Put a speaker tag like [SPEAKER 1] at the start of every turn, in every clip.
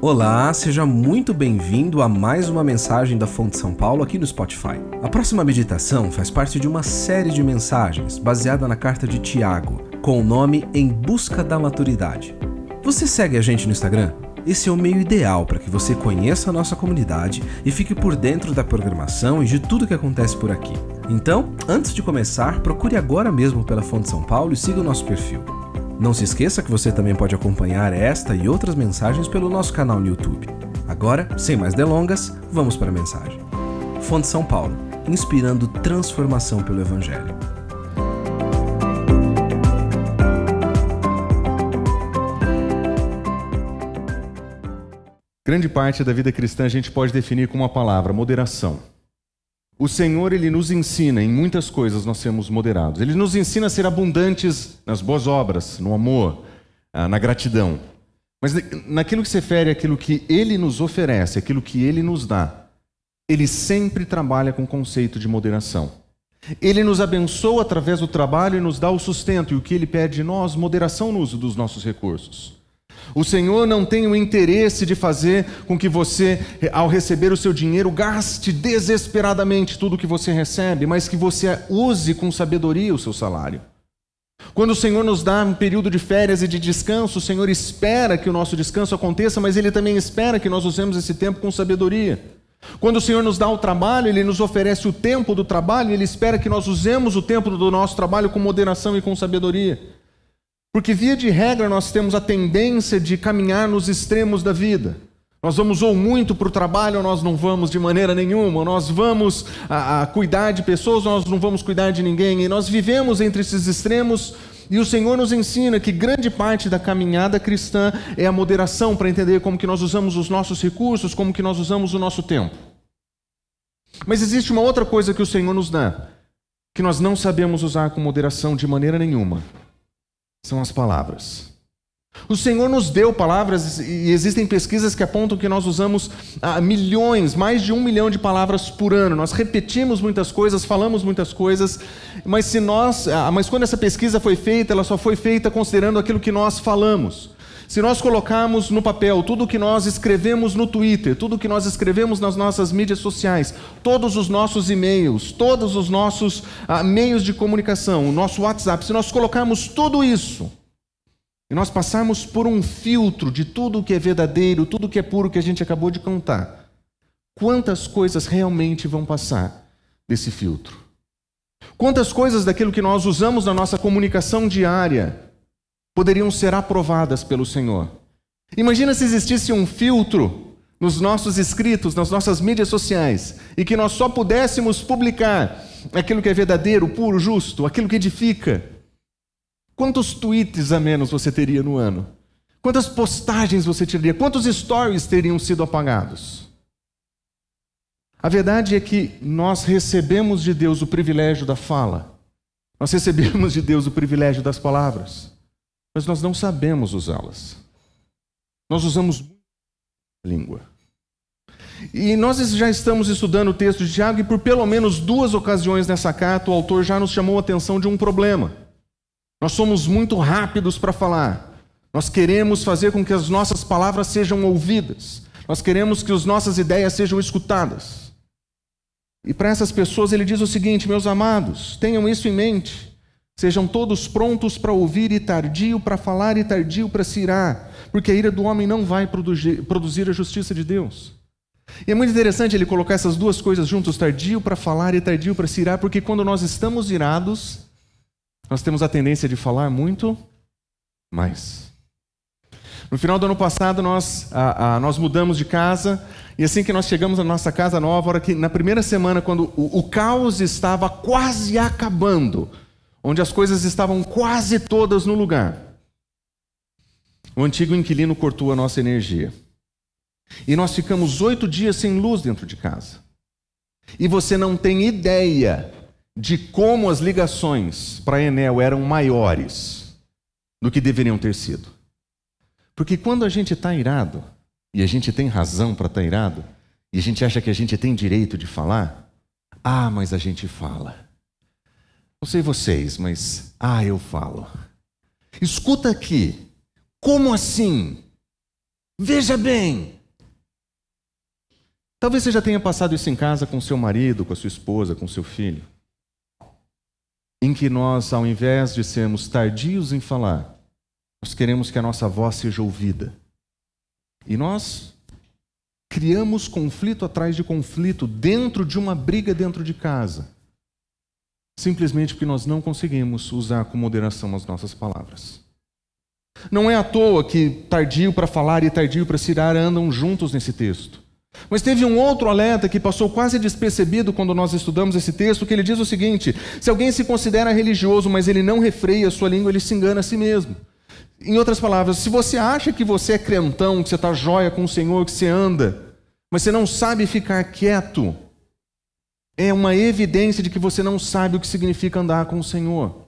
[SPEAKER 1] Olá, seja muito bem-vindo a mais uma mensagem da Fonte São Paulo aqui no Spotify. A próxima meditação faz parte de uma série de mensagens baseada na carta de Tiago, com o nome Em Busca da Maturidade. Você segue a gente no Instagram? Esse é o meio ideal para que você conheça a nossa comunidade e fique por dentro da programação e de tudo que acontece por aqui. Então, antes de começar, procure agora mesmo pela Fonte São Paulo e siga o nosso perfil. Não se esqueça que você também pode acompanhar esta e outras mensagens pelo nosso canal no YouTube. Agora, sem mais delongas, vamos para a mensagem. Fonte São Paulo, inspirando transformação pelo Evangelho.
[SPEAKER 2] Grande parte da vida cristã a gente pode definir com uma palavra: moderação. O Senhor, ele nos ensina, em muitas coisas nós sermos moderados. Ele nos ensina a ser abundantes nas boas obras, no amor, ah, na gratidão. Mas naquilo que se refere àquilo que ele nos oferece, aquilo que ele nos dá, ele sempre trabalha com o conceito de moderação. Ele nos abençoa através do trabalho e nos dá o sustento, e o que ele pede de nós, moderação no uso dos nossos recursos. O Senhor não tem o interesse de fazer com que você, ao receber o seu dinheiro, gaste desesperadamente tudo o que você recebe, mas que você use com sabedoria o seu salário. Quando o Senhor nos dá um período de férias e de descanso, o Senhor espera que o nosso descanso aconteça, mas Ele também espera que nós usemos esse tempo com sabedoria. Quando o Senhor nos dá o trabalho, Ele nos oferece o tempo do trabalho, Ele espera que nós usemos o tempo do nosso trabalho com moderação e com sabedoria. Porque, via de regra, nós temos a tendência de caminhar nos extremos da vida. Nós vamos ou muito para o trabalho, ou nós não vamos de maneira nenhuma. Nós vamos a, a cuidar de pessoas, ou nós não vamos cuidar de ninguém. E nós vivemos entre esses extremos. E o Senhor nos ensina que grande parte da caminhada cristã é a moderação para entender como que nós usamos os nossos recursos, como que nós usamos o nosso tempo. Mas existe uma outra coisa que o Senhor nos dá, que nós não sabemos usar com moderação de maneira nenhuma são as palavras. O Senhor nos deu palavras e existem pesquisas que apontam que nós usamos ah, milhões, mais de um milhão de palavras por ano. Nós repetimos muitas coisas, falamos muitas coisas, mas se nós, ah, mas quando essa pesquisa foi feita, ela só foi feita considerando aquilo que nós falamos. Se nós colocarmos no papel tudo o que nós escrevemos no Twitter, tudo o que nós escrevemos nas nossas mídias sociais, todos os nossos e-mails, todos os nossos ah, meios de comunicação, o nosso WhatsApp, se nós colocarmos tudo isso e nós passarmos por um filtro de tudo o que é verdadeiro, tudo o que é puro que a gente acabou de contar, quantas coisas realmente vão passar desse filtro? Quantas coisas daquilo que nós usamos na nossa comunicação diária poderiam ser aprovadas pelo Senhor. Imagina se existisse um filtro nos nossos escritos, nas nossas mídias sociais, e que nós só pudéssemos publicar aquilo que é verdadeiro, puro, justo, aquilo que edifica. Quantos tweets a menos você teria no ano? Quantas postagens você teria? Quantos stories teriam sido apagados? A verdade é que nós recebemos de Deus o privilégio da fala, nós recebemos de Deus o privilégio das palavras mas nós não sabemos usá-las. Nós usamos língua. E nós já estamos estudando o texto de Tiago e por pelo menos duas ocasiões nessa carta o autor já nos chamou a atenção de um problema. Nós somos muito rápidos para falar. Nós queremos fazer com que as nossas palavras sejam ouvidas. Nós queremos que as nossas ideias sejam escutadas. E para essas pessoas ele diz o seguinte: meus amados, tenham isso em mente. Sejam todos prontos para ouvir e tardio para falar e tardio para se irar, porque a ira do homem não vai produzir, a justiça de Deus. E é muito interessante ele colocar essas duas coisas juntos, tardio para falar e tardio para se irar, porque quando nós estamos irados, nós temos a tendência de falar muito mais. No final do ano passado, nós, a, a, nós mudamos de casa, e assim que nós chegamos na nossa casa nova, hora que, na primeira semana, quando o, o caos estava quase acabando, onde as coisas estavam quase todas no lugar. O antigo inquilino cortou a nossa energia. E nós ficamos oito dias sem luz dentro de casa. E você não tem ideia de como as ligações para a Enel eram maiores do que deveriam ter sido. Porque quando a gente está irado, e a gente tem razão para estar tá irado, e a gente acha que a gente tem direito de falar, ah, mas a gente fala. Não sei vocês, mas ah, eu falo. Escuta aqui. Como assim? Veja bem. Talvez você já tenha passado isso em casa com seu marido, com a sua esposa, com seu filho. Em que nós, ao invés de sermos tardios em falar, nós queremos que a nossa voz seja ouvida. E nós criamos conflito atrás de conflito dentro de uma briga dentro de casa. Simplesmente porque nós não conseguimos usar com moderação as nossas palavras. Não é à toa que tardio para falar e tardio para se irar andam juntos nesse texto. Mas teve um outro alerta que passou quase despercebido quando nós estudamos esse texto, que ele diz o seguinte: se alguém se considera religioso, mas ele não refreia a sua língua, ele se engana a si mesmo. Em outras palavras, se você acha que você é crentão, que você está jóia com o Senhor, que você anda, mas você não sabe ficar quieto, é uma evidência de que você não sabe o que significa andar com o Senhor.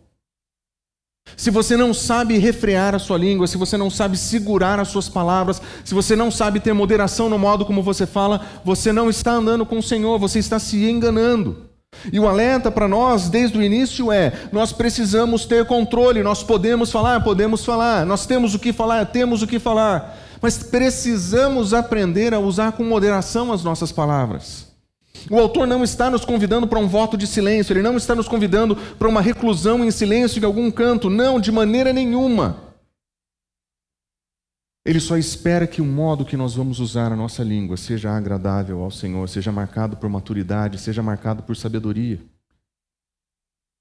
[SPEAKER 2] Se você não sabe refrear a sua língua, se você não sabe segurar as suas palavras, se você não sabe ter moderação no modo como você fala, você não está andando com o Senhor, você está se enganando. E o alerta para nós desde o início é: nós precisamos ter controle, nós podemos falar, podemos falar, nós temos o que falar, temos o que falar, mas precisamos aprender a usar com moderação as nossas palavras. O autor não está nos convidando para um voto de silêncio, ele não está nos convidando para uma reclusão em silêncio em algum canto, não, de maneira nenhuma. Ele só espera que o modo que nós vamos usar a nossa língua seja agradável ao Senhor, seja marcado por maturidade, seja marcado por sabedoria.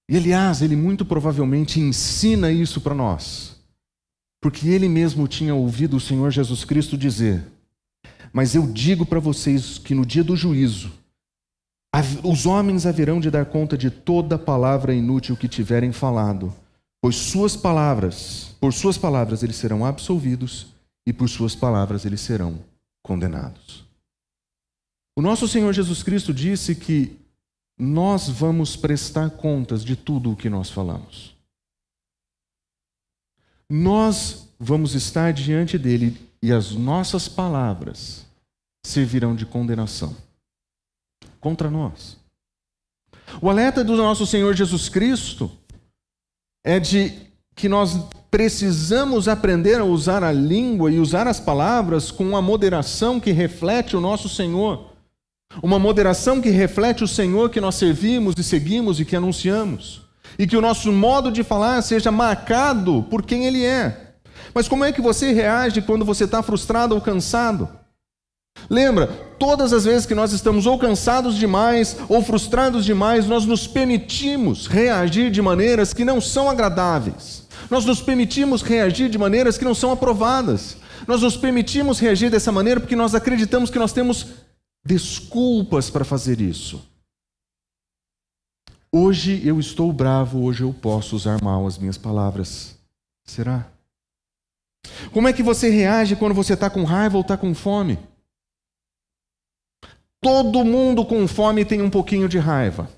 [SPEAKER 2] E aliás, ele muito provavelmente ensina isso para nós, porque ele mesmo tinha ouvido o Senhor Jesus Cristo dizer: Mas eu digo para vocês que no dia do juízo, os homens haverão de dar conta de toda palavra inútil que tiverem falado, pois suas palavras, por suas palavras eles serão absolvidos e por suas palavras eles serão condenados. O nosso Senhor Jesus Cristo disse que nós vamos prestar contas de tudo o que nós falamos. Nós vamos estar diante dele e as nossas palavras servirão de condenação contra nós. O alerta do nosso Senhor Jesus Cristo é de que nós precisamos aprender a usar a língua e usar as palavras com uma moderação que reflete o nosso Senhor. Uma moderação que reflete o Senhor que nós servimos e seguimos e que anunciamos. E que o nosso modo de falar seja marcado por quem Ele é. Mas como é que você reage quando você está frustrado ou cansado? Lembra, todas as vezes que nós estamos ou cansados demais ou frustrados demais, nós nos permitimos reagir de maneiras que não são agradáveis. Nós nos permitimos reagir de maneiras que não são aprovadas. Nós nos permitimos reagir dessa maneira porque nós acreditamos que nós temos desculpas para fazer isso. Hoje eu estou bravo, hoje eu posso usar mal as minhas palavras. Será? Como é que você reage quando você está com raiva ou está com fome? Todo mundo com fome tem um pouquinho de raiva.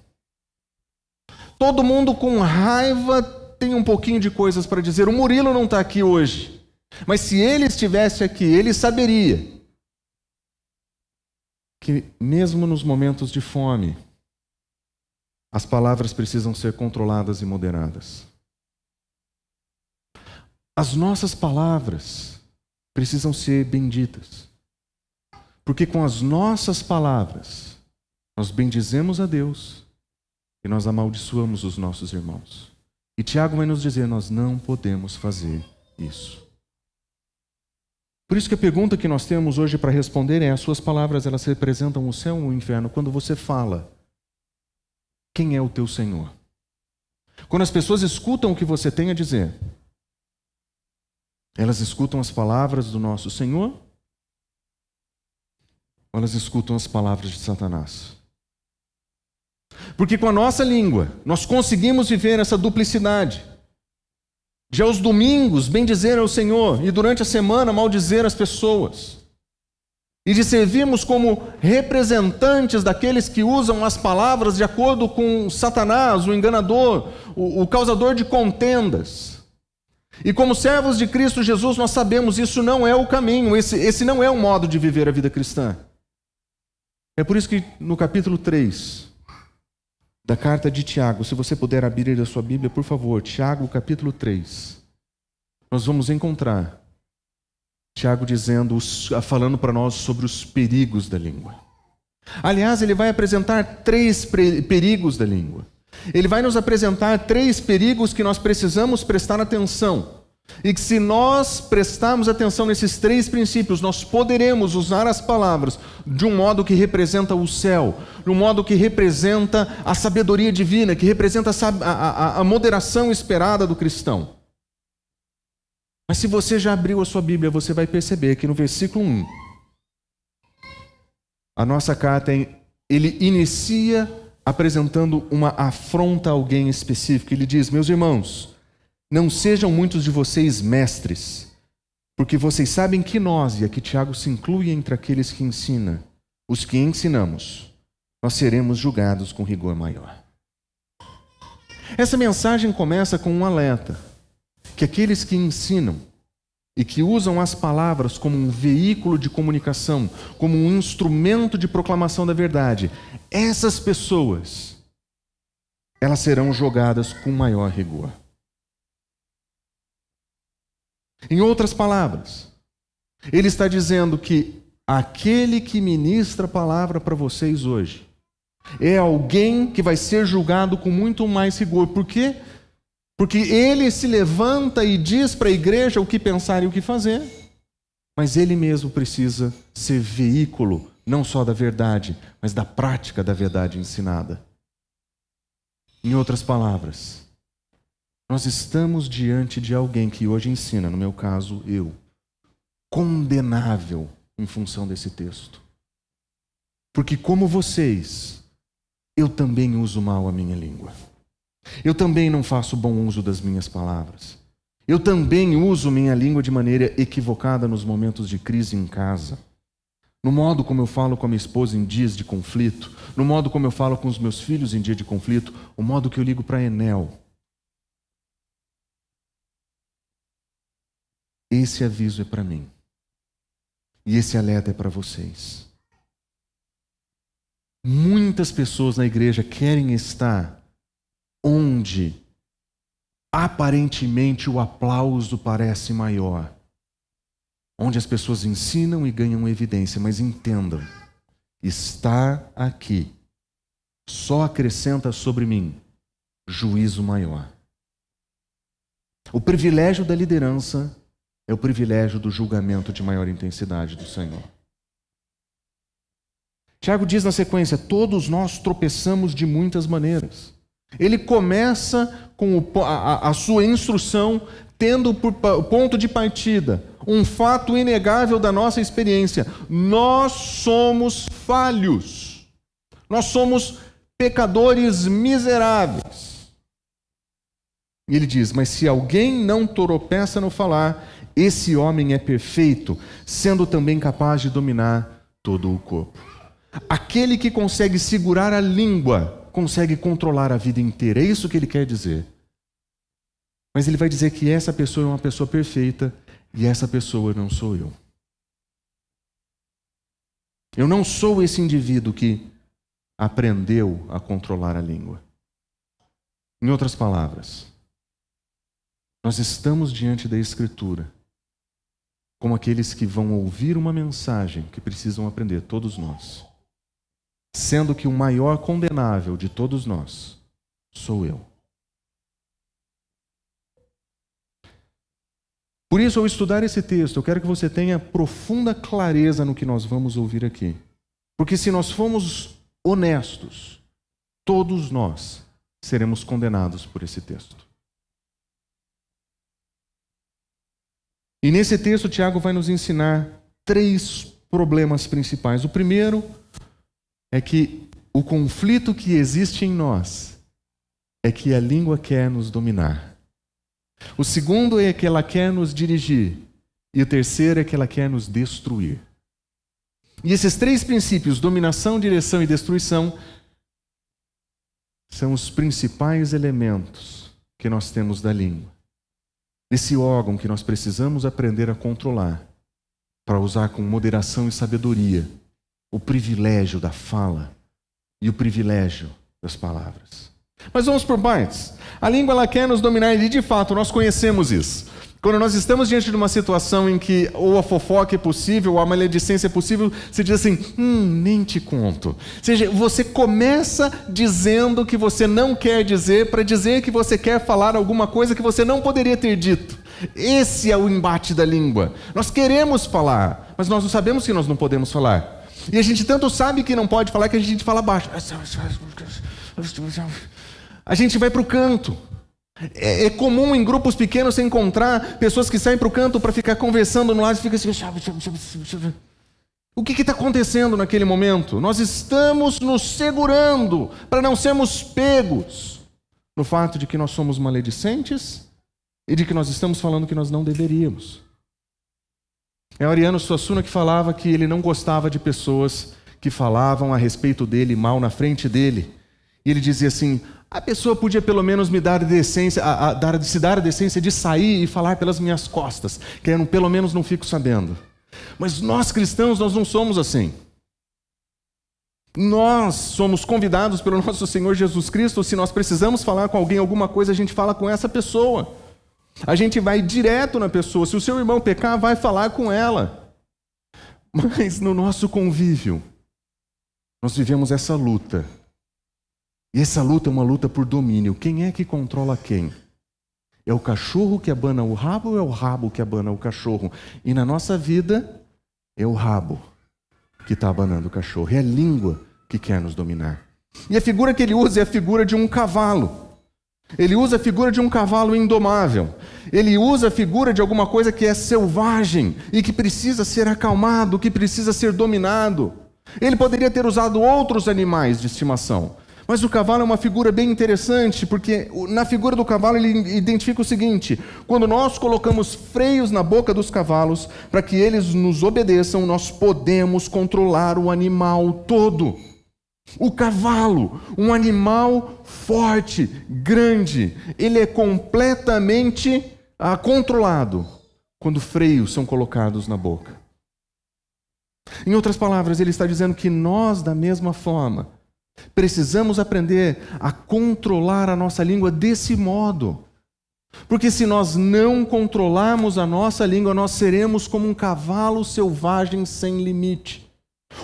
[SPEAKER 2] Todo mundo com raiva tem um pouquinho de coisas para dizer. O Murilo não está aqui hoje. Mas se ele estivesse aqui, ele saberia que, mesmo nos momentos de fome, as palavras precisam ser controladas e moderadas. As nossas palavras precisam ser benditas. Porque com as nossas palavras, nós bendizemos a Deus e nós amaldiçoamos os nossos irmãos. E Tiago vai nos dizer: nós não podemos fazer isso. Por isso que a pergunta que nós temos hoje para responder é: as suas palavras elas representam o céu ou o inferno? Quando você fala, quem é o teu Senhor? Quando as pessoas escutam o que você tem a dizer, elas escutam as palavras do nosso Senhor elas escutam as palavras de Satanás. Porque com a nossa língua, nós conseguimos viver essa duplicidade. De aos domingos bendizer ao Senhor e durante a semana maldizer as pessoas. E de servirmos como representantes daqueles que usam as palavras de acordo com Satanás, o enganador, o, o causador de contendas. E como servos de Cristo Jesus, nós sabemos isso não é o caminho, esse, esse não é o modo de viver a vida cristã. É por isso que no capítulo 3 da carta de Tiago, se você puder abrir a sua Bíblia, por favor, Tiago, capítulo 3, nós vamos encontrar Tiago dizendo, falando para nós sobre os perigos da língua. Aliás, ele vai apresentar três perigos da língua. Ele vai nos apresentar três perigos que nós precisamos prestar atenção. E que se nós prestarmos atenção nesses três princípios, nós poderemos usar as palavras de um modo que representa o céu, de um modo que representa a sabedoria divina, que representa a, a, a moderação esperada do cristão. Mas se você já abriu a sua Bíblia, você vai perceber que no versículo 1, a nossa carta, ele inicia apresentando uma afronta a alguém específico. Ele diz: Meus irmãos, não sejam muitos de vocês mestres, porque vocês sabem que nós, e aqui Tiago se inclui entre aqueles que ensina, os que ensinamos, nós seremos julgados com rigor maior. Essa mensagem começa com um alerta: que aqueles que ensinam e que usam as palavras como um veículo de comunicação, como um instrumento de proclamação da verdade, essas pessoas, elas serão jogadas com maior rigor. Em outras palavras, ele está dizendo que aquele que ministra a palavra para vocês hoje é alguém que vai ser julgado com muito mais rigor. Por quê? Porque ele se levanta e diz para a igreja o que pensar e o que fazer, mas ele mesmo precisa ser veículo não só da verdade, mas da prática da verdade ensinada. Em outras palavras, nós estamos diante de alguém que hoje ensina, no meu caso, eu, condenável em função desse texto. Porque, como vocês, eu também uso mal a minha língua. Eu também não faço bom uso das minhas palavras. Eu também uso minha língua de maneira equivocada nos momentos de crise em casa. No modo como eu falo com a minha esposa em dias de conflito, no modo como eu falo com os meus filhos em dia de conflito, o modo que eu ligo para Enel. Esse aviso é para mim. E esse alerta é para vocês. Muitas pessoas na igreja querem estar onde aparentemente o aplauso parece maior, onde as pessoas ensinam e ganham evidência, mas entendam, estar aqui só acrescenta sobre mim juízo maior. O privilégio da liderança é o privilégio do julgamento de maior intensidade do Senhor. Tiago diz na sequência: todos nós tropeçamos de muitas maneiras. Ele começa com a, a sua instrução tendo por ponto de partida um fato inegável da nossa experiência. Nós somos falhos. Nós somos pecadores miseráveis. E ele diz: Mas se alguém não tropeça no falar, esse homem é perfeito, sendo também capaz de dominar todo o corpo. Aquele que consegue segurar a língua consegue controlar a vida inteira. É isso que ele quer dizer. Mas ele vai dizer que essa pessoa é uma pessoa perfeita e essa pessoa não sou eu. Eu não sou esse indivíduo que aprendeu a controlar a língua. Em outras palavras, nós estamos diante da Escritura como aqueles que vão ouvir uma mensagem que precisam aprender, todos nós sendo que o maior condenável de todos nós sou eu. Por isso, ao estudar esse texto, eu quero que você tenha profunda clareza no que nós vamos ouvir aqui. Porque se nós formos honestos, todos nós seremos condenados por esse texto. E nesse texto, Tiago vai nos ensinar três problemas principais. O primeiro é que o conflito que existe em nós é que a língua quer nos dominar. O segundo é que ela quer nos dirigir. E o terceiro é que ela quer nos destruir. E esses três princípios, dominação, direção e destruição, são os principais elementos que nós temos da língua. Esse órgão que nós precisamos aprender a controlar, para usar com moderação e sabedoria o privilégio da fala e o privilégio das palavras. Mas vamos por partes. A língua ela quer nos dominar e de fato nós conhecemos isso. Quando nós estamos diante de uma situação em que ou a fofoca é possível, ou a maledicência é possível, você diz assim: hum, nem te conto. Ou seja, você começa dizendo que você não quer dizer, para dizer que você quer falar alguma coisa que você não poderia ter dito. Esse é o embate da língua. Nós queremos falar, mas nós não sabemos que nós não podemos falar. E a gente tanto sabe que não pode falar que a gente fala baixo. A gente vai para o canto. É, é, comum em grupos pequenos você encontrar pessoas que saem para o canto para ficar conversando no lado e fica assim. O que está acontecendo naquele momento? Nós estamos nos segurando para não sermos pegos no fato de que nós somos maledicentes e de que nós estamos falando que nós não deveríamos. É Ariano Suassuna que falava que ele não gostava de pessoas que falavam a respeito dele mal na frente dele. E ele dizia assim: a pessoa podia pelo menos me dar decência, a, a, dar, se dar a decência de sair e falar pelas minhas costas, que eu pelo menos não fico sabendo. Mas nós cristãos, nós não somos assim. Nós somos convidados pelo nosso Senhor Jesus Cristo, se nós precisamos falar com alguém alguma coisa, a gente fala com essa pessoa. A gente vai direto na pessoa. Se o seu irmão pecar, vai falar com ela. Mas no nosso convívio, nós vivemos essa luta e essa luta é uma luta por domínio. Quem é que controla quem? É o cachorro que abana o rabo ou é o rabo que abana o cachorro? E na nossa vida, é o rabo que está abanando o cachorro. É a língua que quer nos dominar. E a figura que ele usa é a figura de um cavalo. Ele usa a figura de um cavalo indomável. Ele usa a figura de alguma coisa que é selvagem e que precisa ser acalmado, que precisa ser dominado. Ele poderia ter usado outros animais de estimação, mas o cavalo é uma figura bem interessante, porque na figura do cavalo ele identifica o seguinte: quando nós colocamos freios na boca dos cavalos para que eles nos obedeçam, nós podemos controlar o animal todo. O cavalo, um animal forte, grande, ele é completamente ah, controlado quando freios são colocados na boca. Em outras palavras, ele está dizendo que nós, da mesma forma, Precisamos aprender a controlar a nossa língua desse modo. Porque se nós não controlarmos a nossa língua, nós seremos como um cavalo selvagem sem limite.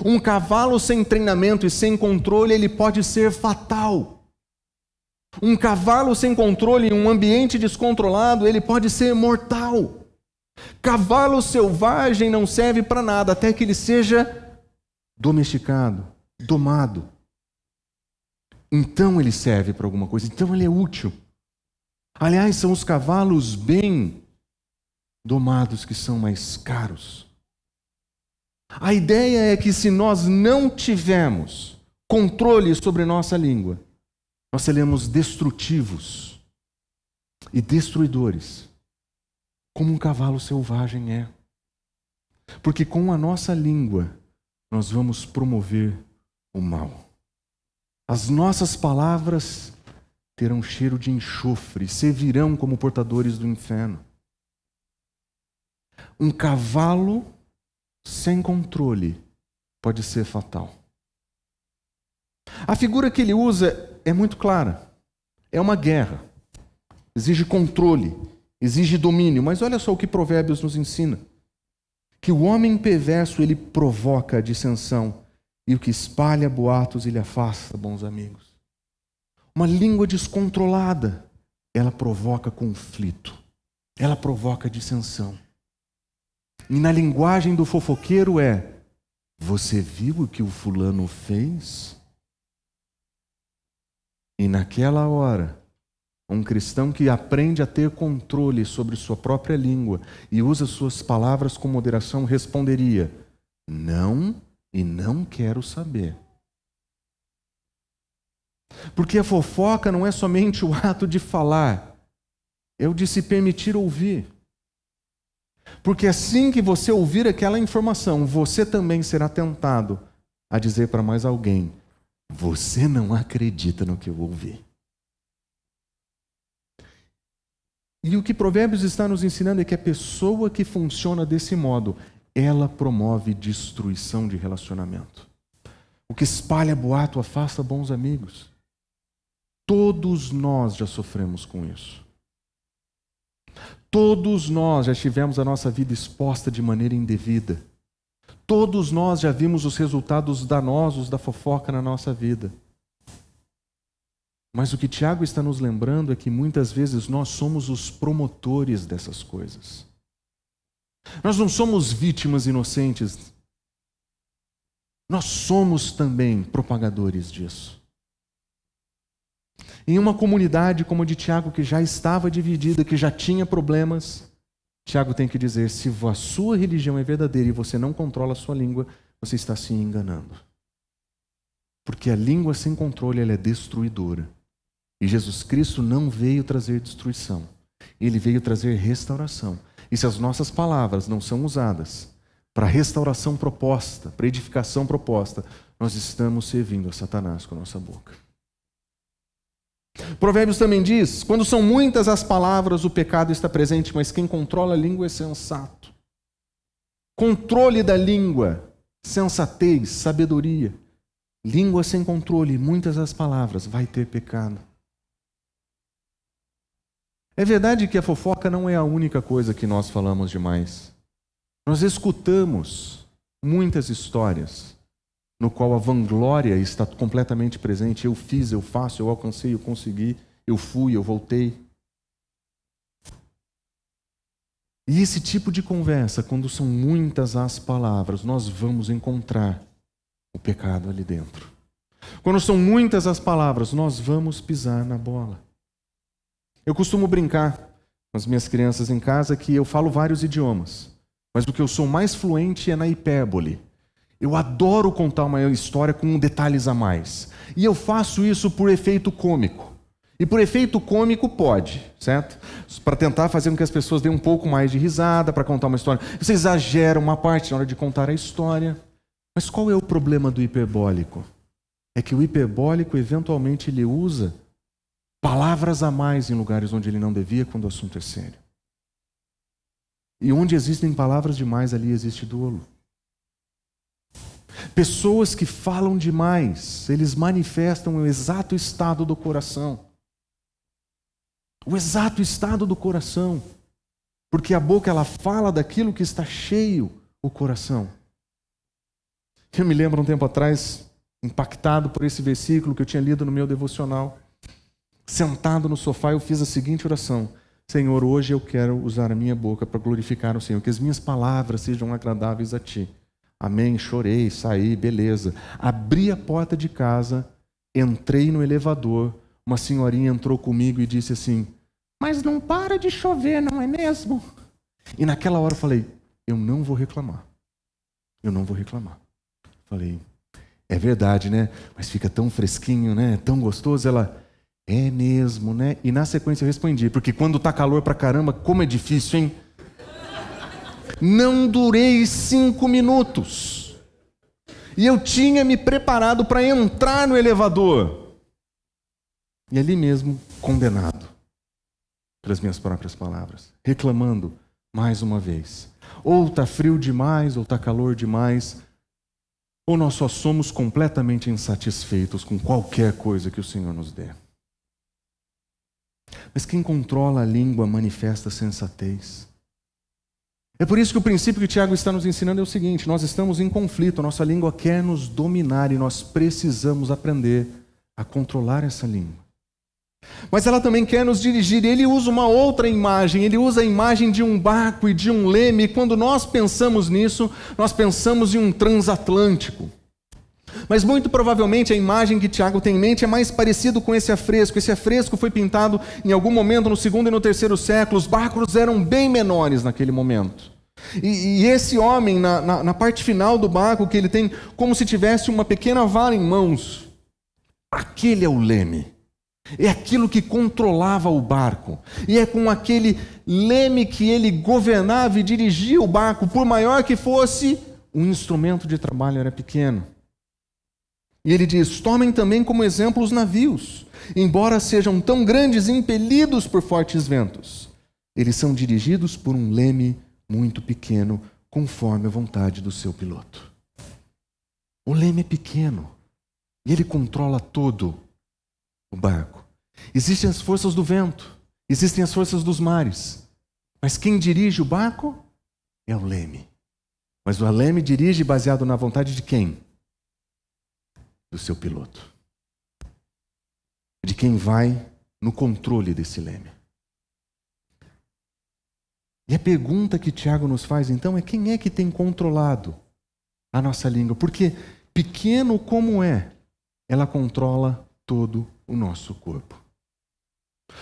[SPEAKER 2] Um cavalo sem treinamento e sem controle, ele pode ser fatal. Um cavalo sem controle em um ambiente descontrolado, ele pode ser mortal. Cavalo selvagem não serve para nada até que ele seja domesticado, domado então ele serve para alguma coisa, então ele é útil. Aliás, são os cavalos bem domados que são mais caros. A ideia é que se nós não tivermos controle sobre nossa língua, nós seremos destrutivos e destruidores, como um cavalo selvagem é. Porque com a nossa língua nós vamos promover o mal. As nossas palavras terão cheiro de enxofre, servirão como portadores do inferno. Um cavalo sem controle pode ser fatal. A figura que ele usa é muito clara. É uma guerra. Exige controle, exige domínio. Mas olha só o que Provérbios nos ensina: que o homem perverso ele provoca a dissensão e o que espalha boatos ele afasta bons amigos. Uma língua descontrolada, ela provoca conflito, ela provoca dissensão. E na linguagem do fofoqueiro é: Você viu o que o fulano fez? E naquela hora, um cristão que aprende a ter controle sobre sua própria língua e usa suas palavras com moderação responderia: Não e não quero saber. Porque a fofoca não é somente o ato de falar, é o de se permitir ouvir. Porque assim que você ouvir aquela informação, você também será tentado a dizer para mais alguém: Você não acredita no que eu ouvi. E o que Provérbios está nos ensinando é que a pessoa que funciona desse modo, ela promove destruição de relacionamento. O que espalha boato afasta bons amigos. Todos nós já sofremos com isso. Todos nós já tivemos a nossa vida exposta de maneira indevida. Todos nós já vimos os resultados danosos da fofoca na nossa vida. Mas o que Tiago está nos lembrando é que muitas vezes nós somos os promotores dessas coisas. Nós não somos vítimas inocentes. Nós somos também propagadores disso. Em uma comunidade como a de Tiago, que já estava dividida, que já tinha problemas, Tiago tem que dizer: se a sua religião é verdadeira e você não controla a sua língua, você está se enganando. Porque a língua sem controle ela é destruidora. E Jesus Cristo não veio trazer destruição, ele veio trazer restauração. E se as nossas palavras não são usadas para restauração proposta, para edificação proposta, nós estamos servindo a Satanás com a nossa boca. Provérbios também diz: quando são muitas as palavras, o pecado está presente, mas quem controla a língua é sensato. Controle da língua, sensatez, sabedoria. Língua sem controle, muitas as palavras, vai ter pecado. É verdade que a fofoca não é a única coisa que nós falamos demais. Nós escutamos muitas histórias no qual a vanglória está completamente presente. Eu fiz, eu faço, eu alcancei, eu consegui, eu fui, eu voltei. E esse tipo de conversa, quando são muitas as palavras, nós vamos encontrar o pecado ali dentro. Quando são muitas as palavras, nós vamos pisar na bola. Eu costumo brincar com as minhas crianças em casa que eu falo vários idiomas, mas o que eu sou mais fluente é na hipérbole. Eu adoro contar uma história com detalhes a mais. E eu faço isso por efeito cômico. E por efeito cômico pode, certo? Para tentar fazer com que as pessoas deem um pouco mais de risada para contar uma história. Você exagera uma parte na hora de contar a história. Mas qual é o problema do hiperbólico? É que o hiperbólico eventualmente ele usa palavras a mais em lugares onde ele não devia quando o assunto é sério. E onde existem palavras demais, ali existe dolo. Pessoas que falam demais, eles manifestam o exato estado do coração. O exato estado do coração. Porque a boca ela fala daquilo que está cheio o coração. Eu me lembro um tempo atrás, impactado por esse versículo que eu tinha lido no meu devocional. Sentado no sofá, eu fiz a seguinte oração: Senhor, hoje eu quero usar a minha boca para glorificar o Senhor, que as minhas palavras sejam agradáveis a Ti. Amém. Chorei, saí, beleza. Abri a porta de casa, entrei no elevador. Uma senhorinha entrou comigo e disse assim: Mas não para de chover, não é mesmo? E naquela hora eu falei: Eu não vou reclamar. Eu não vou reclamar. Falei: É verdade, né? Mas fica tão fresquinho, né? Tão gostoso. Ela: É mesmo, né? E na sequência eu respondi: Porque quando tá calor pra caramba, como é difícil, hein? Não durei cinco minutos. E eu tinha me preparado para entrar no elevador. E ali mesmo, condenado pelas minhas próprias palavras, reclamando mais uma vez. Ou está frio demais, ou está calor demais, ou nós só somos completamente insatisfeitos com qualquer coisa que o Senhor nos dê. Mas quem controla a língua manifesta sensatez. É por isso que o princípio que Tiago está nos ensinando é o seguinte: nós estamos em conflito, a nossa língua quer nos dominar e nós precisamos aprender a controlar essa língua. Mas ela também quer nos dirigir. Ele usa uma outra imagem, ele usa a imagem de um barco e de um leme. E quando nós pensamos nisso, nós pensamos em um transatlântico. Mas muito provavelmente a imagem que Tiago tem em mente é mais parecido com esse afresco. Esse afresco foi pintado em algum momento no segundo e no terceiro século. Os barcos eram bem menores naquele momento. E, e esse homem, na, na, na parte final do barco, que ele tem como se tivesse uma pequena vara em mãos, aquele é o leme. É aquilo que controlava o barco. E é com aquele leme que ele governava e dirigia o barco, por maior que fosse, o instrumento de trabalho era pequeno. E ele diz: tomem também como exemplo os navios, embora sejam tão grandes e impelidos por fortes ventos. Eles são dirigidos por um leme muito pequeno, conforme a vontade do seu piloto. O leme é pequeno e ele controla todo o barco. Existem as forças do vento, existem as forças dos mares, Mas quem dirige o barco é o leme. Mas o leme dirige baseado na vontade de quem? Do seu piloto. De quem vai no controle desse leme. E a pergunta que Tiago nos faz então é: quem é que tem controlado a nossa língua? Porque, pequeno como é, ela controla todo o nosso corpo.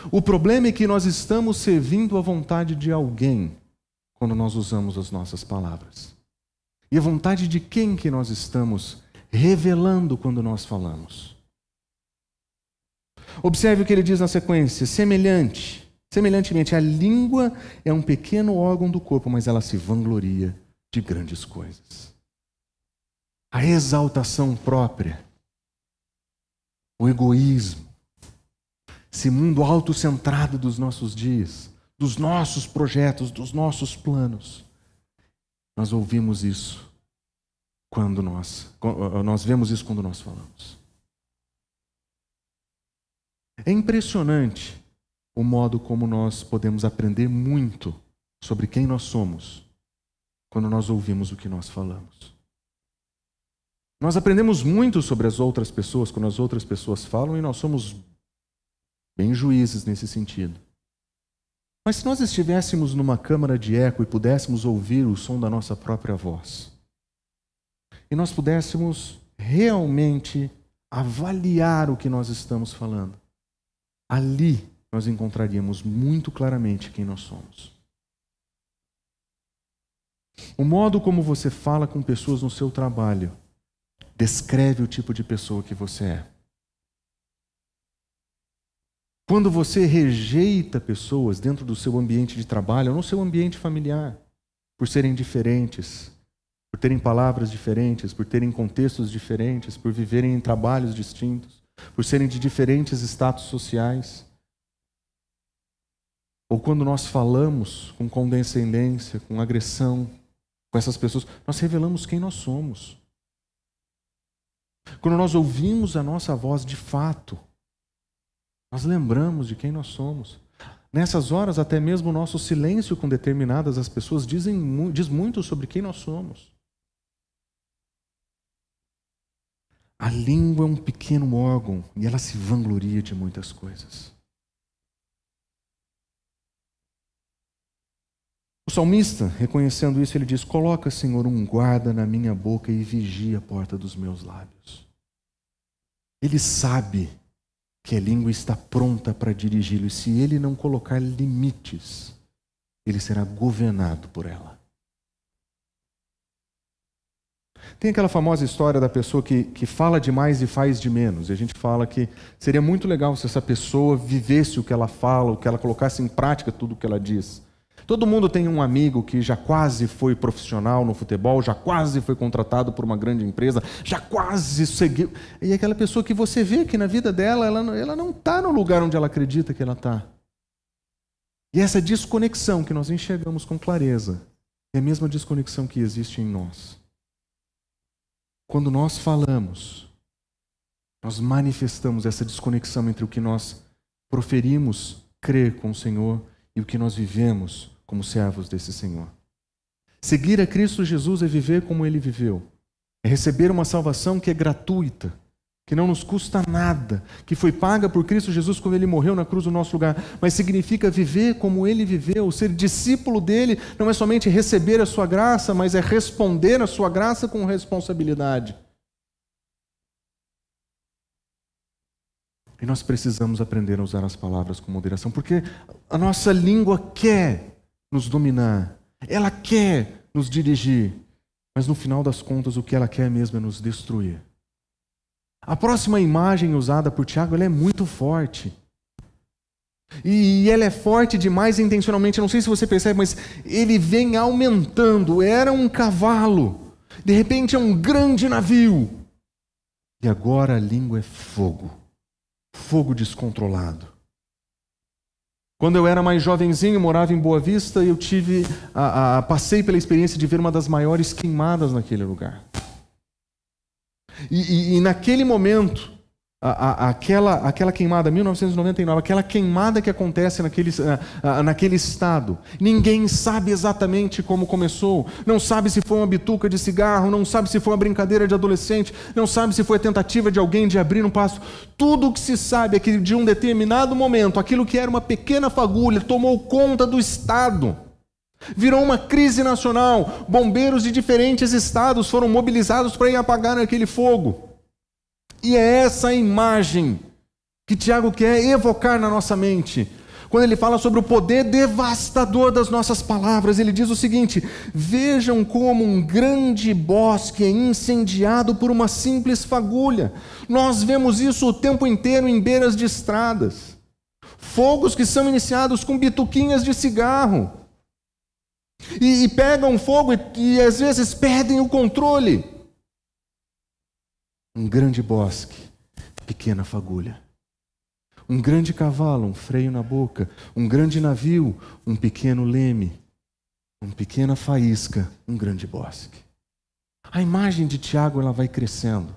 [SPEAKER 2] O problema é que nós estamos servindo a vontade de alguém quando nós usamos as nossas palavras. E a vontade de quem que nós estamos revelando quando nós falamos. Observe o que ele diz na sequência: semelhante. Semelhantemente, a língua é um pequeno órgão do corpo, mas ela se vangloria de grandes coisas. A exaltação própria, o egoísmo, esse mundo autocentrado dos nossos dias, dos nossos projetos, dos nossos planos. Nós ouvimos isso quando nós, nós vemos isso quando nós falamos. É impressionante o modo como nós podemos aprender muito sobre quem nós somos quando nós ouvimos o que nós falamos. Nós aprendemos muito sobre as outras pessoas quando as outras pessoas falam e nós somos bem juízes nesse sentido. Mas se nós estivéssemos numa câmara de eco e pudéssemos ouvir o som da nossa própria voz, e nós pudéssemos realmente avaliar o que nós estamos falando, ali nós encontraríamos muito claramente quem nós somos. O modo como você fala com pessoas no seu trabalho descreve o tipo de pessoa que você é. Quando você rejeita pessoas dentro do seu ambiente de trabalho ou no seu ambiente familiar, por serem diferentes, por terem palavras diferentes, por terem contextos diferentes, por viverem em trabalhos distintos, por serem de diferentes status sociais, ou quando nós falamos com condescendência, com agressão com essas pessoas, nós revelamos quem nós somos. Quando nós ouvimos a nossa voz de fato, nós lembramos de quem nós somos. Nessas horas, até mesmo o nosso silêncio com determinadas as pessoas dizem, diz muito sobre quem nós somos. A língua é um pequeno órgão e ela se vangloria de muitas coisas. O salmista, reconhecendo isso, ele diz: Coloca, Senhor, um guarda na minha boca e vigia a porta dos meus lábios. Ele sabe que a língua está pronta para dirigi-lo, e se ele não colocar limites, ele será governado por ela. Tem aquela famosa história da pessoa que, que fala demais e faz de menos. E a gente fala que seria muito legal se essa pessoa vivesse o que ela fala, o que ela colocasse em prática tudo o que ela diz. Todo mundo tem um amigo que já quase foi profissional no futebol, já quase foi contratado por uma grande empresa, já quase seguiu. E aquela pessoa que você vê que na vida dela, ela, ela não está no lugar onde ela acredita que ela está. E essa desconexão que nós enxergamos com clareza é a mesma desconexão que existe em nós. Quando nós falamos, nós manifestamos essa desconexão entre o que nós proferimos crer com o Senhor e o que nós vivemos como servos desse Senhor. Seguir a Cristo Jesus é viver como ele viveu. É receber uma salvação que é gratuita, que não nos custa nada, que foi paga por Cristo Jesus quando ele morreu na cruz no nosso lugar, mas significa viver como ele viveu, ser discípulo dele não é somente receber a sua graça, mas é responder a sua graça com responsabilidade. E nós precisamos aprender a usar as palavras com moderação, porque a nossa língua quer nos dominar, ela quer nos dirigir, mas no final das contas o que ela quer mesmo é nos destruir. A próxima imagem usada por Tiago é muito forte. E ela é forte demais intencionalmente. não sei se você percebe, mas ele vem aumentando. Era um cavalo, de repente é um grande navio. E agora a língua é fogo fogo descontrolado. Quando eu era mais jovenzinho, morava em Boa Vista, eu tive, a, a, passei pela experiência de ver uma das maiores queimadas naquele lugar. E, e, e naquele momento, a, a, aquela, aquela queimada, 1999, aquela queimada que acontece naquele, a, naquele estado. Ninguém sabe exatamente como começou. Não sabe se foi uma bituca de cigarro, não sabe se foi uma brincadeira de adolescente, não sabe se foi a tentativa de alguém de abrir um passo. Tudo o que se sabe é que de um determinado momento, aquilo que era uma pequena fagulha tomou conta do estado. Virou uma crise nacional. Bombeiros de diferentes estados foram mobilizados para ir apagar aquele fogo. E é essa imagem que Tiago quer evocar na nossa mente. Quando ele fala sobre o poder devastador das nossas palavras, ele diz o seguinte: Vejam como um grande bosque é incendiado por uma simples fagulha. Nós vemos isso o tempo inteiro em beiras de estradas. Fogos que são iniciados com bituquinhas de cigarro. E, e pegam fogo e, e às vezes perdem o controle um grande bosque, pequena fagulha. Um grande cavalo, um freio na boca. Um grande navio, um pequeno leme. Uma pequena faísca, um grande bosque. A imagem de Tiago ela vai crescendo,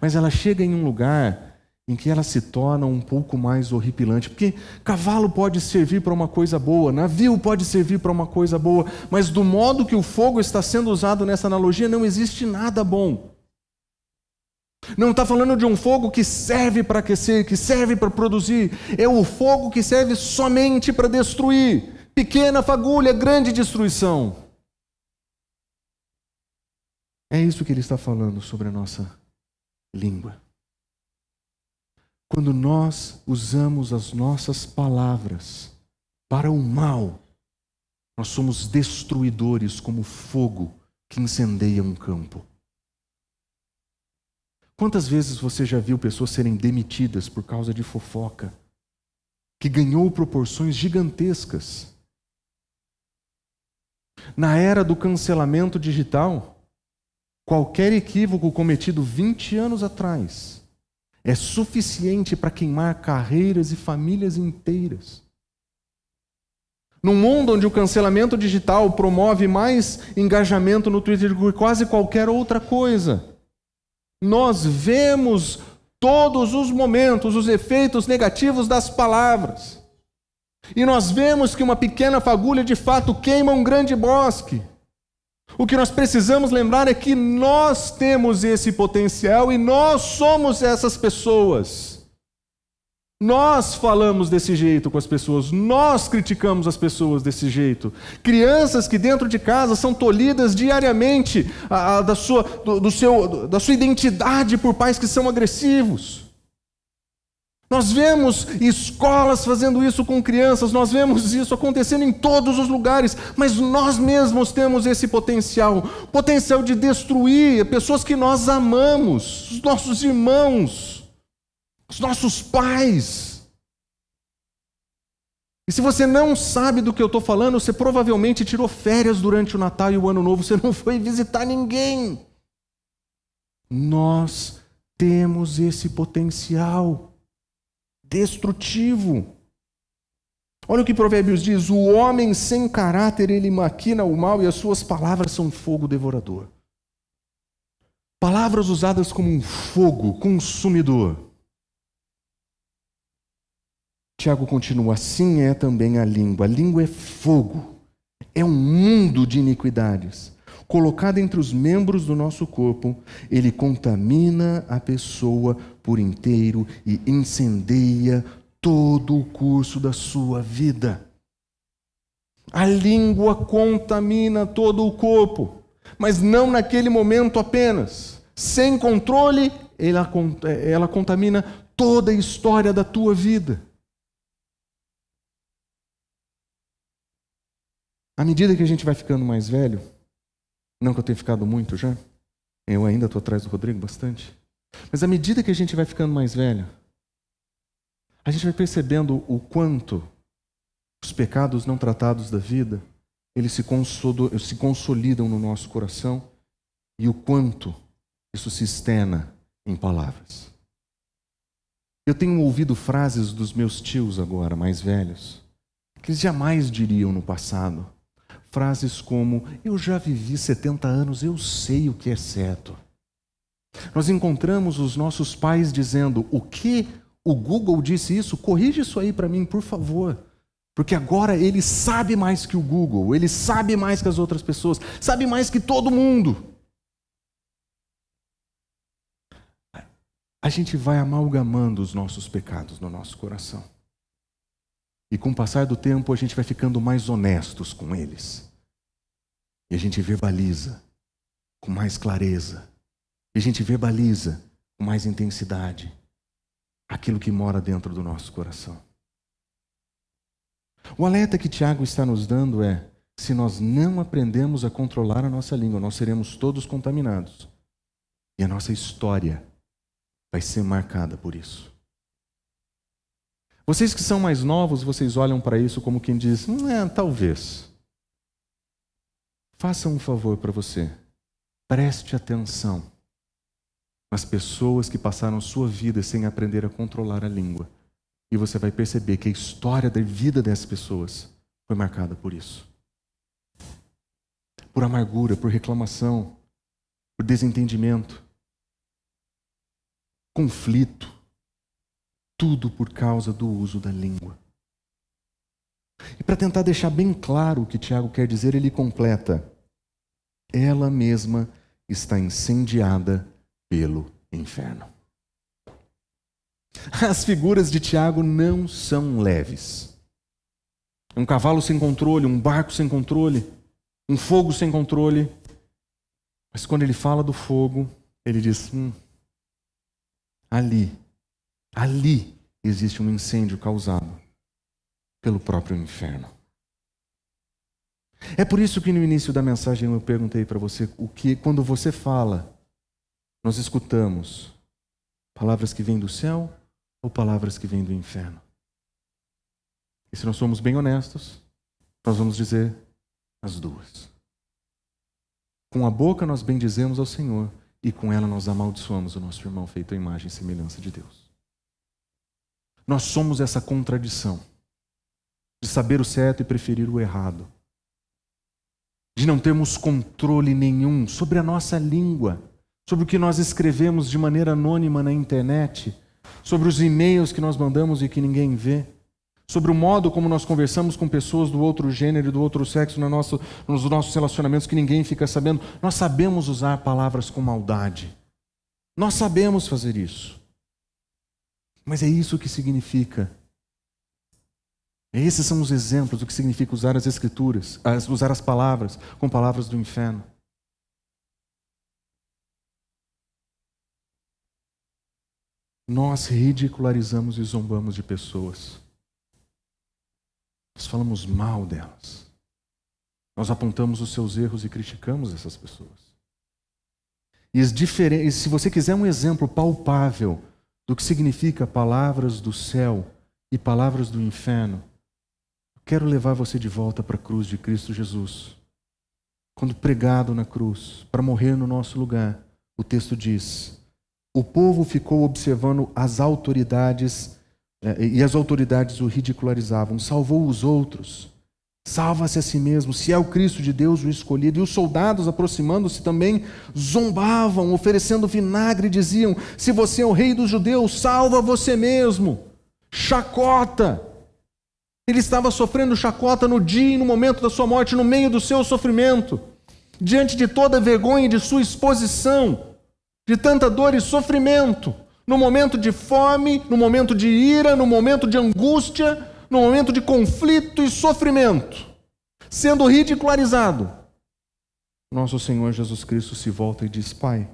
[SPEAKER 2] mas ela chega em um lugar em que ela se torna um pouco mais horripilante, porque cavalo pode servir para uma coisa boa, navio pode servir para uma coisa boa, mas do modo que o fogo está sendo usado nessa analogia, não existe nada bom. Não está falando de um fogo que serve para aquecer, que serve para produzir. É o fogo que serve somente para destruir. Pequena fagulha, grande destruição. É isso que ele está falando sobre a nossa língua. Quando nós usamos as nossas palavras para o mal, nós somos destruidores como fogo que incendeia um campo. Quantas vezes você já viu pessoas serem demitidas por causa de fofoca, que ganhou proporções gigantescas? Na era do cancelamento digital, qualquer equívoco cometido 20 anos atrás é suficiente para queimar carreiras e famílias inteiras. Num mundo onde o cancelamento digital promove mais engajamento no Twitter do que quase qualquer outra coisa, nós vemos todos os momentos os efeitos negativos das palavras. E nós vemos que uma pequena fagulha de fato queima um grande bosque. O que nós precisamos lembrar é que nós temos esse potencial e nós somos essas pessoas. Nós falamos desse jeito com as pessoas, nós criticamos as pessoas desse jeito. Crianças que dentro de casa são tolhidas diariamente a, a, da, sua, do, do seu, da sua identidade por pais que são agressivos. Nós vemos escolas fazendo isso com crianças, nós vemos isso acontecendo em todos os lugares, mas nós mesmos temos esse potencial potencial de destruir pessoas que nós amamos, os nossos irmãos os nossos pais. E se você não sabe do que eu estou falando, você provavelmente tirou férias durante o Natal e o Ano Novo, você não foi visitar ninguém. Nós temos esse potencial destrutivo. Olha o que Provérbios diz: o homem sem caráter, ele maquina o mal e as suas palavras são fogo devorador. Palavras usadas como um fogo consumidor. Tiago continua: assim é também a língua. A língua é fogo, é um mundo de iniquidades. Colocado entre os membros do nosso corpo, ele contamina a pessoa por inteiro e incendeia todo o curso da sua vida. A língua contamina todo o corpo, mas não naquele momento apenas. Sem controle, ela, ela contamina toda a história da tua vida. À medida que a gente vai ficando mais velho, não que eu tenha ficado muito já, eu ainda estou atrás do Rodrigo bastante, mas à medida que a gente vai ficando mais velho, a gente vai percebendo o quanto os pecados não tratados da vida, eles se, se consolidam no nosso coração e o quanto isso se externa em palavras. Eu tenho ouvido frases dos meus tios agora, mais velhos, que eles jamais diriam no passado. Frases como: Eu já vivi 70 anos, eu sei o que é certo. Nós encontramos os nossos pais dizendo: o que o Google disse isso? Corrige isso aí para mim, por favor. Porque agora ele sabe mais que o Google, ele sabe mais que as outras pessoas, sabe mais que todo mundo. A gente vai amalgamando os nossos pecados no nosso coração. E com o passar do tempo, a gente vai ficando mais honestos com eles. E a gente verbaliza com mais clareza. E a gente verbaliza com mais intensidade aquilo que mora dentro do nosso coração. O alerta que Tiago está nos dando é: se nós não aprendemos a controlar a nossa língua, nós seremos todos contaminados. E a nossa história vai ser marcada por isso. Vocês que são mais novos, vocês olham para isso como quem diz: é, talvez. Faça um favor para você. Preste atenção nas pessoas que passaram sua vida sem aprender a controlar a língua. E você vai perceber que a história da vida dessas pessoas foi marcada por isso. Por amargura, por reclamação, por desentendimento, conflito. Tudo por causa do uso da língua. E para tentar deixar bem claro o que Tiago quer dizer, ele completa: ela mesma está incendiada pelo inferno. As figuras de Tiago não são leves. Um cavalo sem controle, um barco sem controle, um fogo sem controle. Mas quando ele fala do fogo, ele diz: hum, ali, ali existe um incêndio causado pelo próprio inferno. É por isso que no início da mensagem eu perguntei para você o que, quando você fala, nós escutamos palavras que vêm do céu ou palavras que vêm do inferno? E se nós somos bem honestos, nós vamos dizer as duas. Com a boca nós bendizemos ao Senhor e com ela nós amaldiçoamos o nosso irmão feito à imagem e semelhança de Deus. Nós somos essa contradição de saber o certo e preferir o errado, de não termos controle nenhum sobre a nossa língua, sobre o que nós escrevemos de maneira anônima na internet sobre os e-mails que nós mandamos e que ninguém vê, sobre o modo como nós conversamos com pessoas do outro gênero e do outro sexo no nosso, nos nossos relacionamentos que ninguém fica sabendo. Nós sabemos usar palavras com maldade. Nós sabemos fazer isso. Mas é isso que significa. Esses são os exemplos do que significa usar as escrituras, usar as palavras com palavras do inferno. Nós ridicularizamos e zombamos de pessoas. Nós falamos mal delas. Nós apontamos os seus erros e criticamos essas pessoas. E, se você quiser um exemplo palpável do que significa palavras do céu e palavras do inferno, quero levar você de volta para a cruz de Cristo Jesus. Quando pregado na cruz, para morrer no nosso lugar, o texto diz: o povo ficou observando as autoridades eh, e as autoridades o ridicularizavam. Salvou os outros. Salva-se a si mesmo, se é o Cristo de Deus o escolhido. E os soldados, aproximando-se também, zombavam, oferecendo vinagre, diziam: Se você é o rei dos judeus, salva você mesmo. Chacota. Ele estava sofrendo chacota no dia e no momento da sua morte, no meio do seu sofrimento, diante de toda a vergonha de sua exposição de tanta dor e sofrimento, no momento de fome, no momento de ira, no momento de angústia, no momento de conflito e sofrimento, sendo ridicularizado. Nosso Senhor Jesus Cristo se volta e diz: Pai,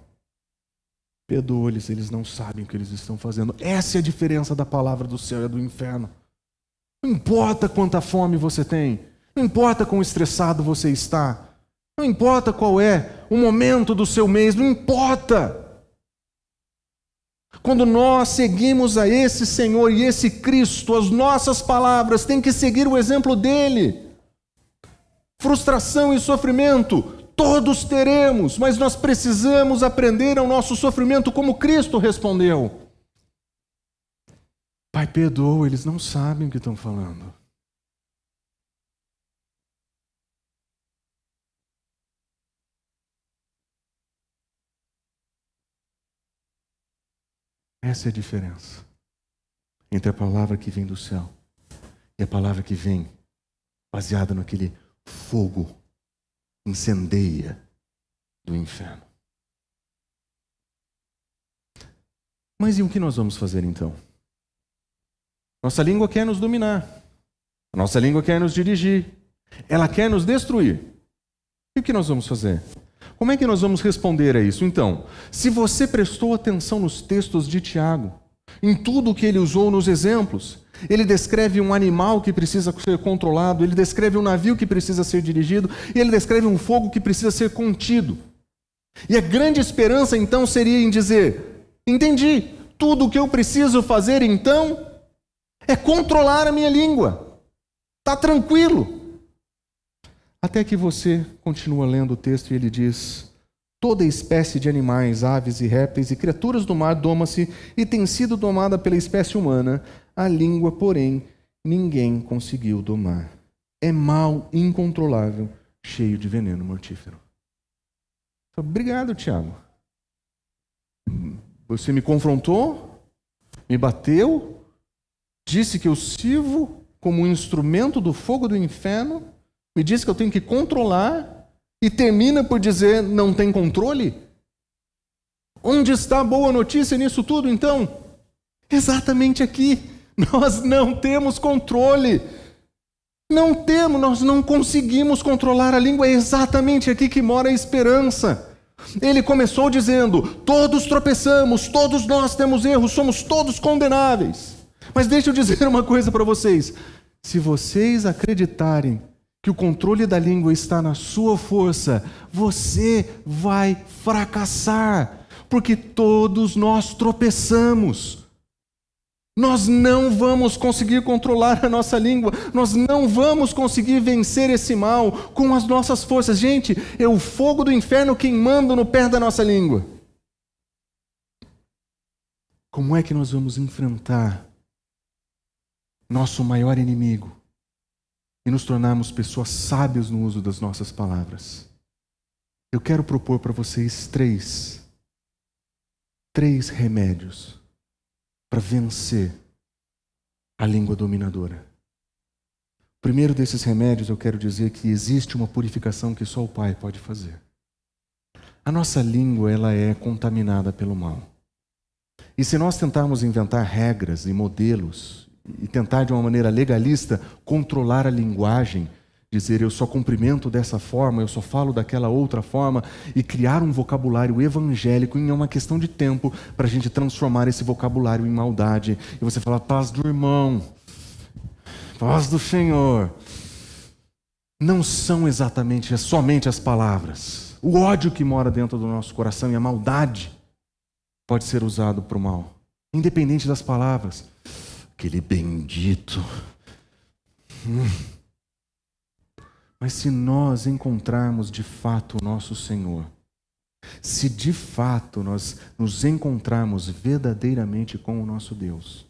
[SPEAKER 2] perdoa-lhes, eles não sabem o que eles estão fazendo. Essa é a diferença da palavra do céu e do inferno. Não importa quanta fome você tem, não importa quão estressado você está, não importa qual é o momento do seu mês, não importa. Quando nós seguimos a esse Senhor e esse Cristo, as nossas palavras têm que seguir o exemplo dele. Frustração e sofrimento, todos teremos, mas nós precisamos aprender ao nosso sofrimento como Cristo respondeu. Pai, perdoa, eles não sabem o que estão falando. Essa é a diferença entre a palavra que vem do céu e a palavra que vem baseada naquele fogo incendeia do inferno. Mas e o que nós vamos fazer então? Nossa língua quer nos dominar. A nossa língua quer nos dirigir. Ela quer nos destruir. E o que nós vamos fazer? Como é que nós vamos responder a isso? Então, se você prestou atenção nos textos de Tiago, em tudo que ele usou nos exemplos, ele descreve um animal que precisa ser controlado, ele descreve um navio que precisa ser dirigido, e ele descreve um fogo que precisa ser contido. E a grande esperança então seria em dizer: entendi, tudo o que eu preciso fazer então é controlar a minha língua. Está tranquilo. Até que você continua lendo o texto e ele diz: Toda espécie de animais, aves e répteis e criaturas do mar doma-se e tem sido domada pela espécie humana. A língua, porém, ninguém conseguiu domar. É mal incontrolável, cheio de veneno mortífero. Obrigado, Tiago. Você me confrontou, me bateu, disse que eu sirvo como um instrumento do fogo do inferno, me disse que eu tenho que controlar e termina por dizer não tem controle? Onde está a boa notícia nisso tudo então? Exatamente aqui. Nós não temos controle. Não temos, nós não conseguimos controlar a língua. É exatamente aqui que mora a esperança. Ele começou dizendo: todos tropeçamos, todos nós temos erros, somos todos condenáveis. Mas deixa eu dizer uma coisa para vocês: se vocês acreditarem que o controle da língua está na sua força, você vai fracassar, porque todos nós tropeçamos. Nós não vamos conseguir controlar a nossa língua, nós não vamos conseguir vencer esse mal com as nossas forças. Gente, é o fogo do inferno queimando no pé da nossa língua. Como é que nós vamos enfrentar nosso maior inimigo e nos tornarmos pessoas sábias no uso das nossas palavras? Eu quero propor para vocês três, três remédios para vencer a língua dominadora. O primeiro desses remédios eu quero dizer que existe uma purificação que só o Pai pode fazer. A nossa língua ela é contaminada pelo mal. E se nós tentarmos inventar regras e modelos e tentar de uma maneira legalista controlar a linguagem, dizer eu só cumprimento dessa forma, eu só falo daquela outra forma, e criar um vocabulário evangélico em uma questão de tempo para a gente transformar esse vocabulário em maldade. E você fala, paz do irmão, paz do Senhor. Não são exatamente é somente as palavras. O ódio que mora dentro do nosso coração e a maldade pode ser usado para o mal, independente das palavras. Aquele bendito. Hum mas se nós encontrarmos de fato o nosso Senhor, se de fato nós nos encontrarmos verdadeiramente com o nosso Deus,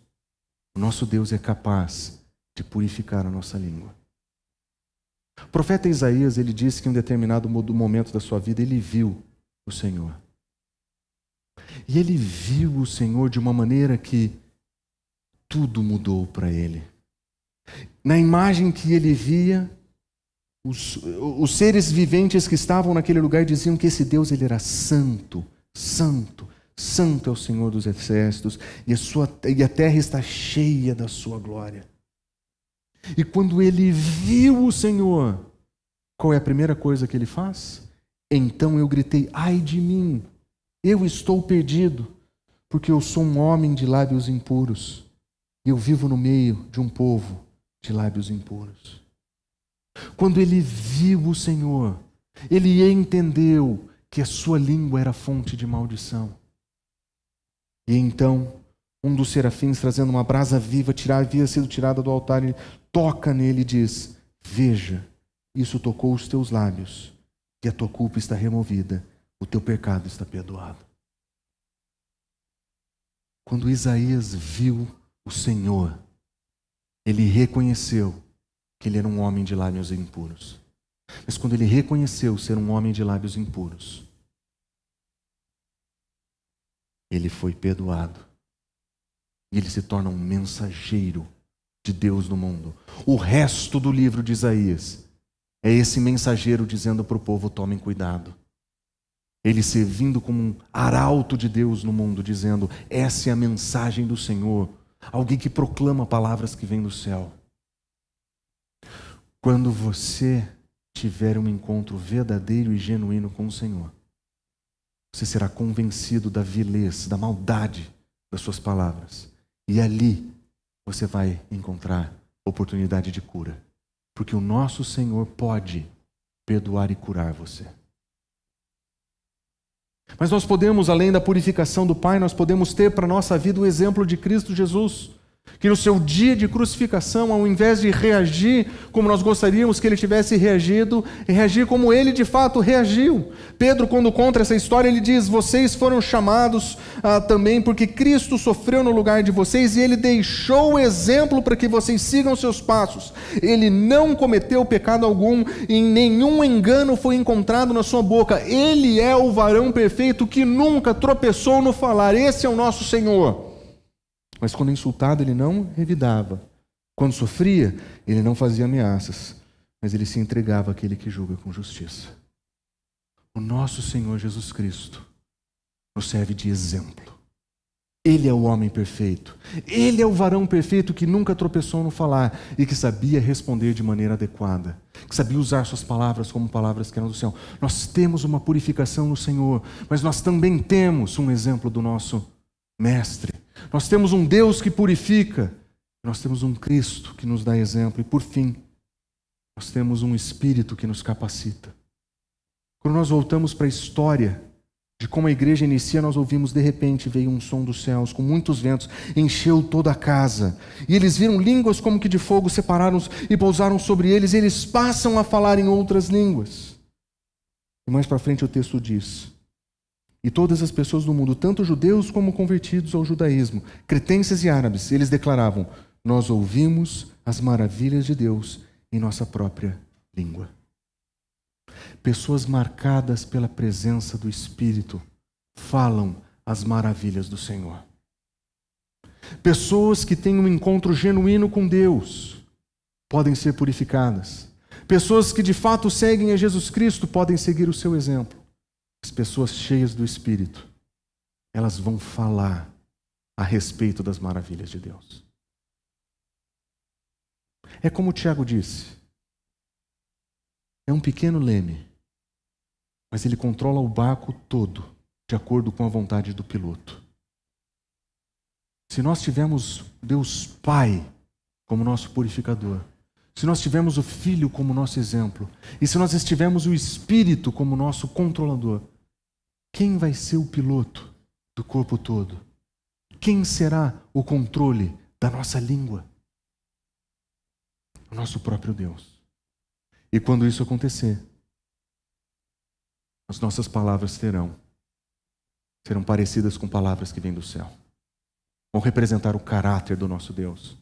[SPEAKER 2] o nosso Deus é capaz de purificar a nossa língua. O profeta Isaías, ele disse que em um determinado momento da sua vida ele viu o Senhor. E ele viu o Senhor de uma maneira que tudo mudou para ele. Na imagem que ele via, os, os seres viventes que estavam naquele lugar diziam que esse Deus ele era santo, santo, santo é o Senhor dos exércitos, e a, sua, e a terra está cheia da sua glória. E quando ele viu o Senhor, qual é a primeira coisa que ele faz? Então eu gritei: ai de mim, eu estou perdido, porque eu sou um homem de lábios impuros, eu vivo no meio de um povo de lábios impuros. Quando ele viu o Senhor, ele entendeu que a sua língua era fonte de maldição. E então, um dos serafins, trazendo uma brasa viva, tirar, havia sido tirada do altar, ele toca nele e diz: Veja, isso tocou os teus lábios, e a tua culpa está removida, o teu pecado está perdoado. Quando Isaías viu o Senhor, ele reconheceu que ele era um homem de lábios impuros. Mas quando ele reconheceu ser um homem de lábios impuros, ele foi perdoado e ele se torna um mensageiro de Deus no mundo. O resto do livro de Isaías é esse mensageiro dizendo para o povo: tomem cuidado. Ele servindo como um arauto de Deus no mundo, dizendo: essa é a mensagem do Senhor. Alguém que proclama palavras que vêm do céu. Quando você tiver um encontro verdadeiro e genuíno com o Senhor, você será convencido da vilez, da maldade das suas palavras. E ali você vai encontrar oportunidade de cura. Porque o nosso Senhor pode perdoar e curar você. Mas nós podemos, além da purificação do Pai, nós podemos ter para a nossa vida o exemplo de Cristo Jesus que no seu dia de crucificação, ao invés de reagir como nós gostaríamos que ele tivesse reagido, reagir como ele de fato reagiu. Pedro, quando conta essa história, ele diz: Vocês foram chamados ah, também porque Cristo sofreu no lugar de vocês e ele deixou o exemplo para que vocês sigam seus passos. Ele não cometeu pecado algum e nenhum engano foi encontrado na sua boca. Ele é o varão perfeito que nunca tropeçou no falar. Esse é o nosso Senhor. Mas quando insultado, ele não revidava. Quando sofria, ele não fazia ameaças, mas ele se entregava àquele que julga com justiça. O nosso Senhor Jesus Cristo nos serve de exemplo. Ele é o homem perfeito. Ele é o varão perfeito que nunca tropeçou no falar e que sabia responder de maneira adequada, que sabia usar suas palavras como palavras que eram do céu. Nós temos uma purificação no Senhor, mas nós também temos um exemplo do nosso Mestre. Nós temos um Deus que purifica, nós temos um Cristo que nos dá exemplo, e por fim, nós temos um Espírito que nos capacita. Quando nós voltamos para a história de como a igreja inicia, nós ouvimos de repente veio um som dos céus, com muitos ventos, encheu toda a casa. E eles viram línguas como que de fogo separaram e pousaram sobre eles, e eles passam a falar em outras línguas. E mais para frente o texto diz: e todas as pessoas do mundo, tanto judeus como convertidos ao judaísmo, cretenses e árabes, eles declaravam: Nós ouvimos as maravilhas de Deus em nossa própria língua. Pessoas marcadas pela presença do Espírito falam as maravilhas do Senhor. Pessoas que têm um encontro genuíno com Deus podem ser purificadas. Pessoas que de fato seguem a Jesus Cristo podem seguir o seu exemplo. As pessoas cheias do Espírito, elas vão falar a respeito das maravilhas de Deus. É como o Tiago disse: é um pequeno leme, mas ele controla o barco todo, de acordo com a vontade do piloto. Se nós tivermos Deus Pai como nosso purificador, se nós tivermos o Filho como nosso exemplo, e se nós estivermos o Espírito como nosso controlador, quem vai ser o piloto do corpo todo? Quem será o controle da nossa língua? O nosso próprio Deus. E quando isso acontecer, as nossas palavras terão serão parecidas com palavras que vêm do céu. Vão representar o caráter do nosso Deus.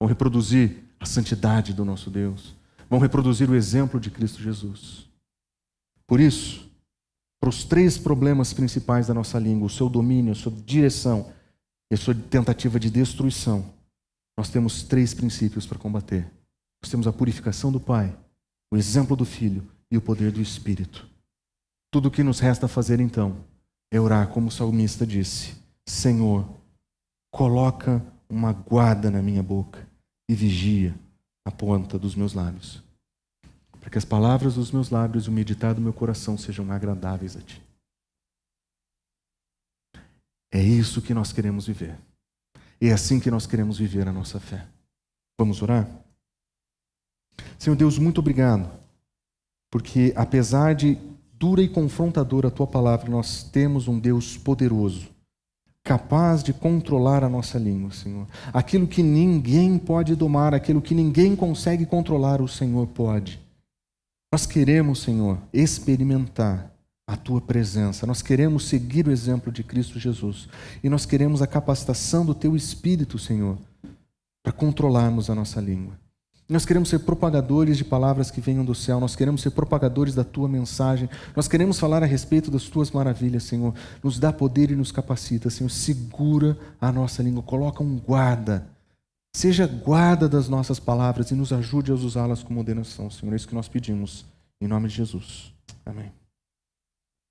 [SPEAKER 2] Vão reproduzir a santidade do nosso Deus. Vão reproduzir o exemplo de Cristo Jesus. Por isso, para os três problemas principais da nossa língua, o seu domínio, a sua direção e a sua tentativa de destruição, nós temos três princípios para combater. Nós temos a purificação do Pai, o exemplo do Filho e o poder do Espírito. Tudo o que nos resta fazer então é orar, como o salmista disse: Senhor, coloca uma guarda na minha boca e vigia a ponta dos meus lábios para que as palavras dos meus lábios e o meditar do meu coração sejam agradáveis a Ti. É isso que nós queremos viver. É assim que nós queremos viver a nossa fé. Vamos orar? Senhor Deus, muito obrigado, porque apesar de dura e confrontadora a tua palavra, nós temos um Deus poderoso, capaz de controlar a nossa língua, Senhor. Aquilo que ninguém pode domar, aquilo que ninguém consegue controlar, o Senhor pode. Nós queremos, Senhor, experimentar a tua presença. Nós queremos seguir o exemplo de Cristo Jesus. E nós queremos a capacitação do teu espírito, Senhor, para controlarmos a nossa língua. Nós queremos ser propagadores de palavras que venham do céu, nós queremos ser propagadores da tua mensagem, nós queremos falar a respeito das tuas maravilhas, Senhor. Nos dá poder e nos capacita, Senhor. Segura a nossa língua, coloca um guarda. Seja guarda das nossas palavras e nos ajude a usá-las com moderação, Senhor. É isso que nós pedimos. Em nome de Jesus. Amém.